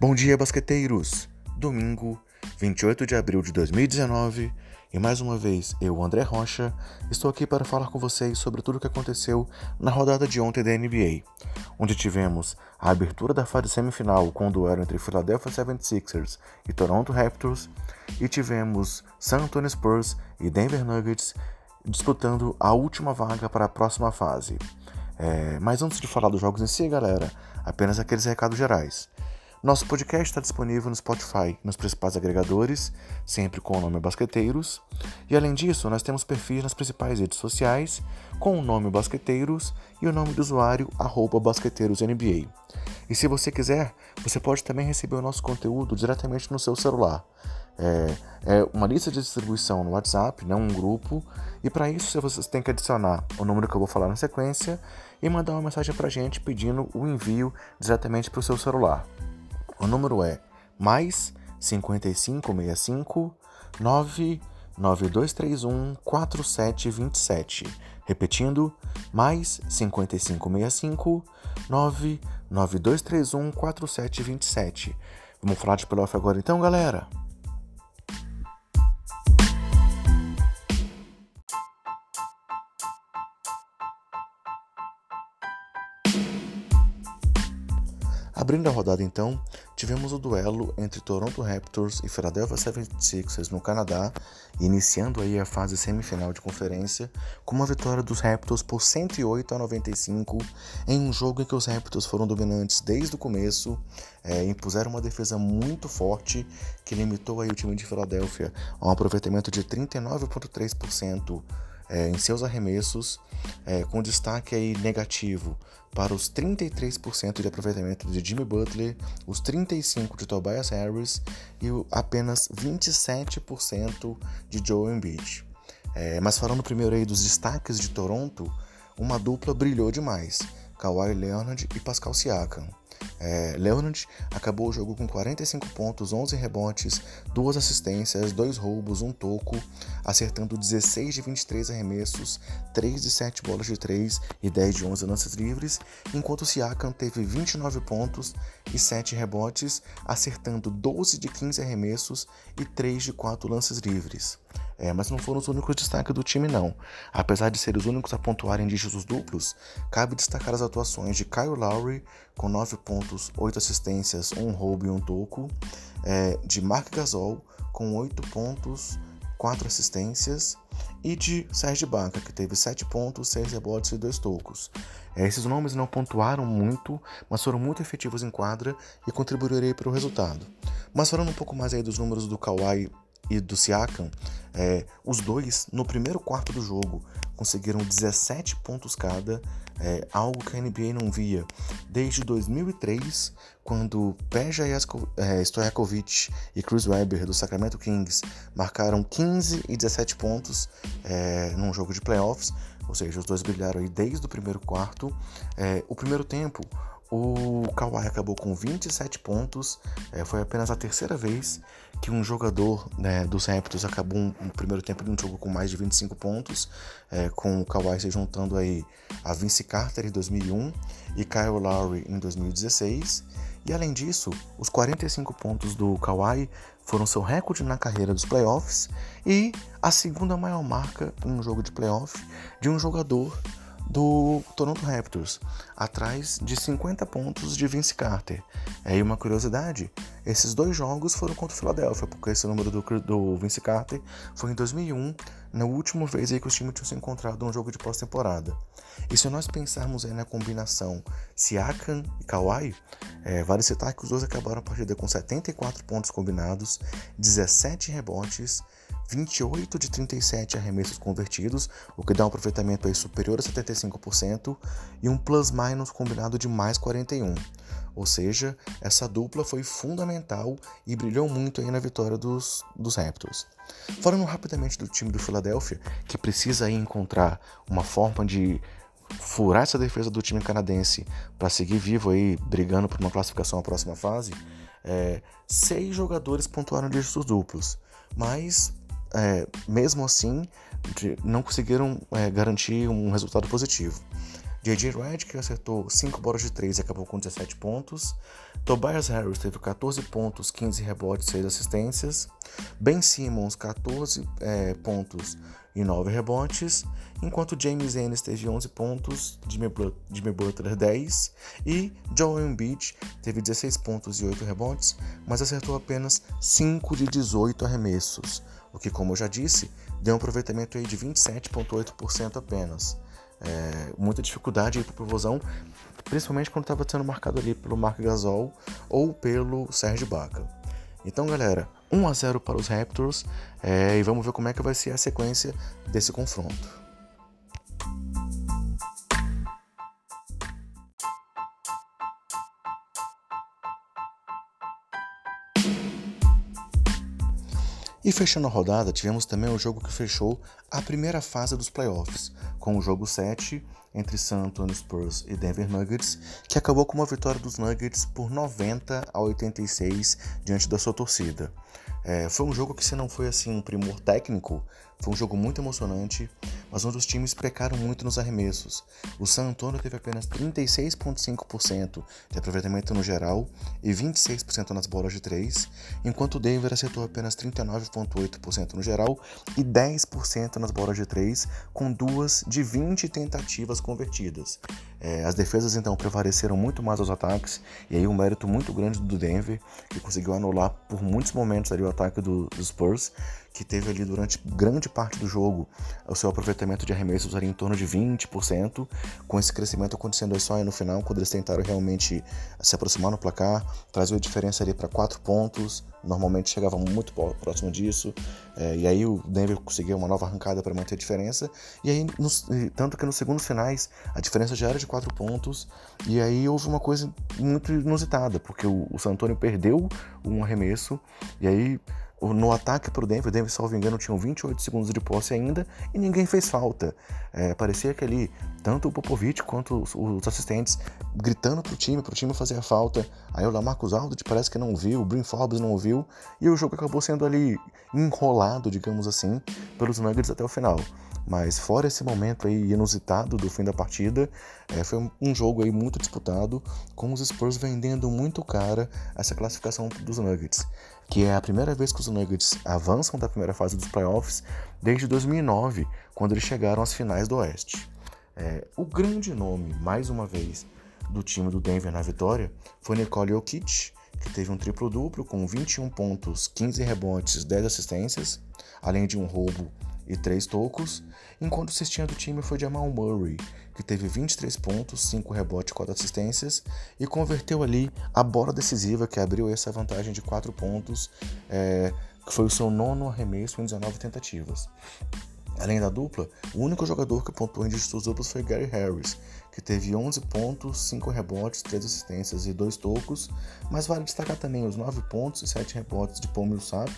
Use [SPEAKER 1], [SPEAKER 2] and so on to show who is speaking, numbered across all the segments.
[SPEAKER 1] Bom dia, basqueteiros! Domingo, 28 de abril de 2019, e mais uma vez eu, André Rocha, estou aqui para falar com vocês sobre tudo o que aconteceu na rodada de ontem da NBA, onde tivemos a abertura da fase semifinal com o duelo entre Philadelphia 76ers e Toronto Raptors, e tivemos San Antonio Spurs e Denver Nuggets disputando a última vaga para a próxima fase. É, mas antes de falar dos jogos em si, galera, apenas aqueles recados gerais. Nosso podcast está disponível no Spotify, nos principais agregadores, sempre com o nome Basqueteiros. E além disso, nós temos perfis nas principais redes sociais com o nome Basqueteiros e o nome do usuário BasqueteirosNBA. E se você quiser, você pode também receber o nosso conteúdo diretamente no seu celular. É, é uma lista de distribuição no WhatsApp, não um grupo. E para isso você tem que adicionar o número que eu vou falar na sequência e mandar uma mensagem para a gente pedindo o envio diretamente para o seu celular. O número é mais 5565 99231 4727. Repetindo, mais 5565 99231 4727. Vamos falar de playoff agora então, galera? Abrindo a rodada então, tivemos o duelo entre Toronto Raptors e Philadelphia 76ers no Canadá, iniciando aí a fase semifinal de conferência, com uma vitória dos Raptors por 108 a 95, em um jogo em que os Raptors foram dominantes desde o começo, é, impuseram uma defesa muito forte que limitou aí o time de Filadélfia a um aproveitamento de 39,3% é, em seus arremessos, é, com destaque aí negativo para os 33% de aproveitamento de Jimmy Butler, os 35% de Tobias Harris e apenas 27% de Joe Embiid. É, mas falando primeiro aí dos destaques de Toronto, uma dupla brilhou demais, Kawhi Leonard e Pascal Siakam. É, Leonard acabou o jogo com 45 pontos, 11 rebotes, 2 assistências, 2 roubos, 1 toco, acertando 16 de 23 arremessos, 3 de 7 bolas de 3 e 10 de 11 lances livres, enquanto Siakam teve 29 pontos e 7 rebotes, acertando 12 de 15 arremessos e 3 de 4 lances livres. É, mas não foram os únicos destaques do time, não. Apesar de serem os únicos a pontuarem dígitos duplos, cabe destacar as atuações de Kyle Lowry, com 9 pontos, 8 assistências, 1 roubo e 1 toco, é, de Mark Gasol, com 8 pontos, 4 assistências, e de Serge Ibaka, que teve 7 pontos, 6 rebotes e 2 tocos. É, esses nomes não pontuaram muito, mas foram muito efetivos em quadra e contribuíram para o resultado. Mas falando um pouco mais aí dos números do Kawhi e do Siakam, é, os dois, no primeiro quarto do jogo, conseguiram 17 pontos cada, é, algo que a NBA não via desde 2003, quando Peja é, Stojakovic e Chris Webber do Sacramento Kings marcaram 15 e 17 pontos é, num jogo de playoffs, ou seja, os dois brilharam aí desde o primeiro quarto. É, o primeiro tempo, o Kawhi acabou com 27 pontos. É, foi apenas a terceira vez que um jogador né, dos Raptors acabou no um primeiro tempo de um jogo com mais de 25 pontos, é, com o Kawhi se juntando aí a Vince Carter em 2001 e Kyle Lowry em 2016. E além disso, os 45 pontos do Kawhi foram seu recorde na carreira dos playoffs e a segunda maior marca em um jogo de playoff de um jogador do Toronto Raptors, atrás de 50 pontos de Vince Carter. É, uma curiosidade, esses dois jogos foram contra o Philadelphia, porque esse número do, do Vince Carter foi em 2001, na última vez aí que os times tinham se encontrado num jogo de pós-temporada. E se nós pensarmos aí na combinação Siakam e Kawhi, é, vale citar que os dois acabaram a partida com 74 pontos combinados, 17 rebotes, 28 de 37 arremessos convertidos, o que dá um aproveitamento aí superior a 75%, e um plus-minus combinado de mais 41. Ou seja, essa dupla foi fundamental e brilhou muito aí na vitória dos, dos Raptors. Falando rapidamente do time do Philadelphia, que precisa aí encontrar uma forma de furar essa defesa do time canadense para seguir vivo aí, brigando por uma classificação à próxima fase, é, seis jogadores pontuaram dígitos duplos, mas é, mesmo assim não conseguiram é, garantir um resultado positivo. J.J. Redick acertou 5 bolas de 3 e acabou com 17 pontos. Tobias Harris teve 14 pontos, 15 rebotes e 6 assistências. Ben Simmons, 14 é, pontos e 9 rebotes. Enquanto James Ennis teve 11 pontos, Jimmy Butler 10 e Joel Embiid teve 16 pontos e 8 rebotes, mas acertou apenas 5 de 18 arremessos, o que, como eu já disse, deu um aproveitamento aí de 27,8% apenas. É, muita dificuldade para provozão, principalmente quando estava sendo marcado ali pelo Mark Gasol ou pelo Serge Baca. Então, galera, 1 a 0 para os Raptors é, e vamos ver como é que vai ser a sequência desse confronto. E fechando a rodada, tivemos também o jogo que fechou a primeira fase dos playoffs, com o jogo 7 entre San Antonio Spurs e Denver Nuggets, que acabou com uma vitória dos Nuggets por 90 a 86 diante da sua torcida. É, foi um jogo que, se não foi assim um primor técnico, foi um jogo muito emocionante, mas onde os times pecaram muito nos arremessos. O San Antonio teve apenas 36,5% de aproveitamento no geral e 26% nas bolas de 3, enquanto o Denver acertou apenas 39,8% no geral e 10% nas bolas de 3, com duas de 20 tentativas convertidas. É, as defesas então prevaleceram muito mais aos ataques, e aí um mérito muito grande do Denver, que conseguiu anular por muitos momentos ali o ataque do, dos Spurs, que teve ali durante grande parte do jogo o seu aproveitamento de arremessos ali em torno de 20%, com esse crescimento acontecendo só aí no final, quando eles tentaram realmente se aproximar no placar, trazer a diferença ali para 4 pontos, normalmente chegava muito próximo disso, é, e aí o Denver conseguiu uma nova arrancada para manter a diferença, e aí, tanto que nos segundos finais, a diferença já era de 4 pontos, e aí houve uma coisa muito inusitada, porque o, o San Antonio perdeu um arremesso, e aí no ataque para o Denver, o Denver, salvo engano, tinham 28 segundos de posse ainda e ninguém fez falta. É, parecia que ali, tanto o Popovich quanto os, os assistentes gritando para o time, para o time fazer a falta. Aí o Lamarcus Aldridge parece que não viu, o Brin Forbes não viu e o jogo acabou sendo ali enrolado, digamos assim, pelos Nuggets até o final. Mas fora esse momento aí inusitado do fim da partida, é, foi um jogo aí muito disputado, com os Spurs vendendo muito cara essa classificação dos Nuggets, que é a primeira vez que os Nuggets avançam da primeira fase dos playoffs desde 2009, quando eles chegaram às finais do Oeste. É, o grande nome, mais uma vez, do time do Denver na vitória foi Nicole Jokic, que teve um triplo-duplo com 21 pontos, 15 rebotes, 10 assistências, além de um roubo e 3 tocos, enquanto o cestinha do time foi Jamal Murray, que teve 23 pontos, 5 rebotes e 4 assistências, e converteu ali a bola decisiva que abriu essa vantagem de 4 pontos, é, que foi o seu nono arremesso em 19 tentativas. Além da dupla, o único jogador que pontuou em dígitos duplos foi Gary Harris, que teve 11 pontos, 5 rebotes, 3 assistências e 2 tocos, mas vale destacar também os 9 pontos e 7 rebotes de Paul Millsap,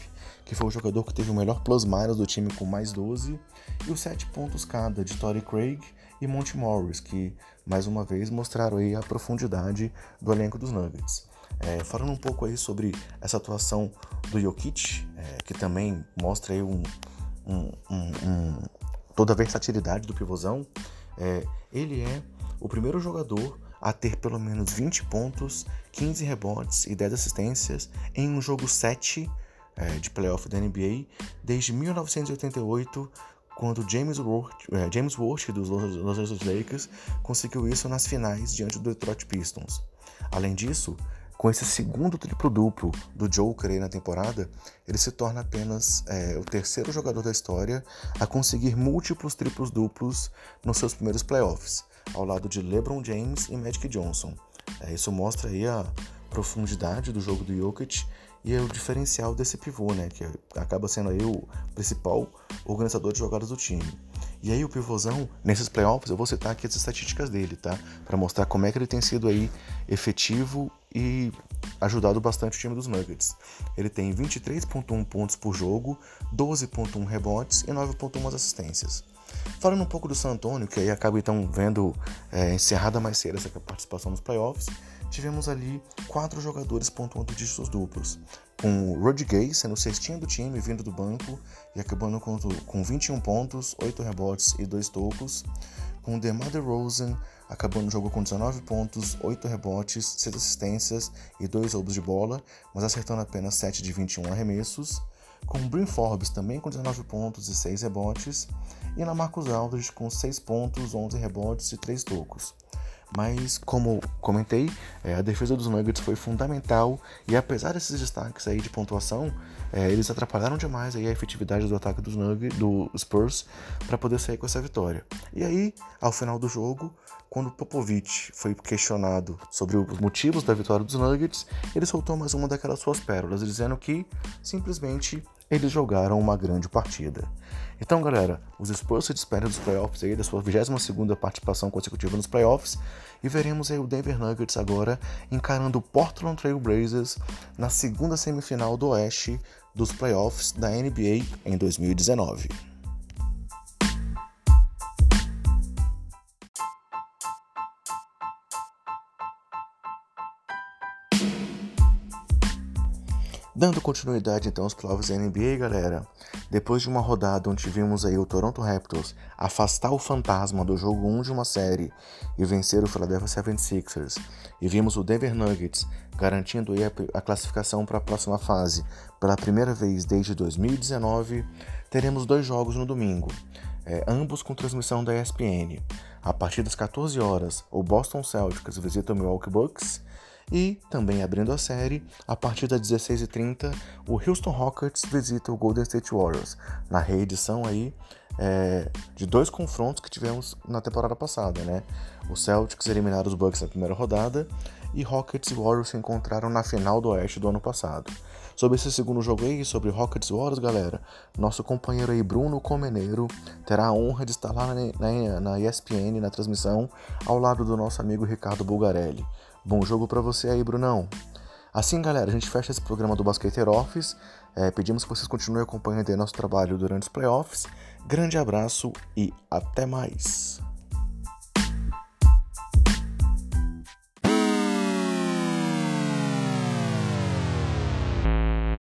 [SPEAKER 1] que foi o jogador que teve o melhor plus-minus do time com mais 12, e os 7 pontos cada de Torrey Craig e Monty Morris, que mais uma vez mostraram aí a profundidade do elenco dos Nuggets. É, falando um pouco aí sobre essa atuação do Jokic, é, que também mostra aí um, um, toda a versatilidade do pivôzão, é, ele é o primeiro jogador a ter pelo menos 20 pontos, 15 rebotes e 10 assistências em um jogo 7 é, de playoff da NBA desde 1988, quando James Worth, é, James Worth dos Los Angeles Lakers conseguiu isso nas finais diante do Detroit Pistons. Além disso, com esse segundo triplo-duplo do Joker aí na temporada, ele se torna apenas é, o terceiro jogador da história a conseguir múltiplos triplos-duplos nos seus primeiros playoffs, ao lado de LeBron James e Magic Johnson. É, isso mostra aí a profundidade do jogo do Jokic e é o diferencial desse pivô, né, que acaba sendo aí o principal organizador de jogadas do time. E aí o pivôzão, nesses playoffs, eu vou citar aqui as estatísticas dele, tá? Para mostrar como é que ele tem sido aí efetivo e ajudado bastante o time dos Nuggets. Ele tem 23.1 pontos por jogo, 12.1 rebotes e 9.1 assistências. Falando um pouco do San Antonio, que aí acaba então vendo é, encerrada mais cedo essa participação nos playoffs, tivemos ali quatro jogadores pontuando dígitos duplos, com o Rudy Gay sendo o cestinho do time vindo do banco e acabando com, com 21 pontos, 8 rebotes e 2 tocos, com o DeMar DeRozan acabando o jogo com 19 pontos, 8 rebotes, 6 assistências e 2 roubos de bola, mas acertando apenas 7 de 21 arremessos, com o Brin Forbes também com 19 pontos e 6 rebotes, e na Marcus Aldridge com 6 pontos, 11 rebotes e 3 tocos. Mas, como comentei, é, a defesa dos Nuggets foi fundamental e apesar desses destaques aí de pontuação, é, eles atrapalharam demais aí a efetividade do ataque dos Nuggets, do Spurs para poder sair com essa vitória. E aí, ao final do jogo, quando Popovich foi questionado sobre os motivos da vitória dos Nuggets, ele soltou mais uma daquelas suas pérolas, dizendo que simplesmente eles jogaram uma grande partida. Então, galera, os Spurs se despedem dos playoffs aí, da sua 22ª participação consecutiva nos playoffs, e veremos aí o Denver Nuggets agora encarando o Portland Trail Blazers na segunda semifinal do Oeste dos playoffs da NBA em 2019. Dando continuidade então aos playoffs da NBA, galera, depois de uma rodada onde tivemos aí o Toronto Raptors afastar o fantasma do jogo 1 de uma série e vencer o Philadelphia 76ers, e vimos o Denver Nuggets garantindo a classificação para a próxima fase pela primeira vez desde 2019, teremos dois jogos no domingo, é, ambos com transmissão da ESPN. A partir das 14 horas, o Boston Celtics visita o Milwaukee Bucks e, também abrindo a série, a partir das 16h30, o Houston Rockets visita o Golden State Warriors, na reedição aí é, de dois confrontos que tivemos na temporada passada, né? O Celtics eliminaram os Bucks na primeira rodada e Rockets e Warriors se encontraram na final do Oeste do ano passado. Sobre esse segundo jogo aí, sobre Rockets e Warriors, galera, nosso companheiro aí Bruno Comeneiro terá a honra de estar lá na, na, na ESPN, na transmissão, ao lado do nosso amigo Ricardo Bulgarelli. Bom jogo para você aí, Brunão. Assim, galera, a gente fecha esse programa do Basqueter Office. É, pedimos que vocês continuem acompanhando nosso trabalho durante os playoffs. Grande abraço e até mais!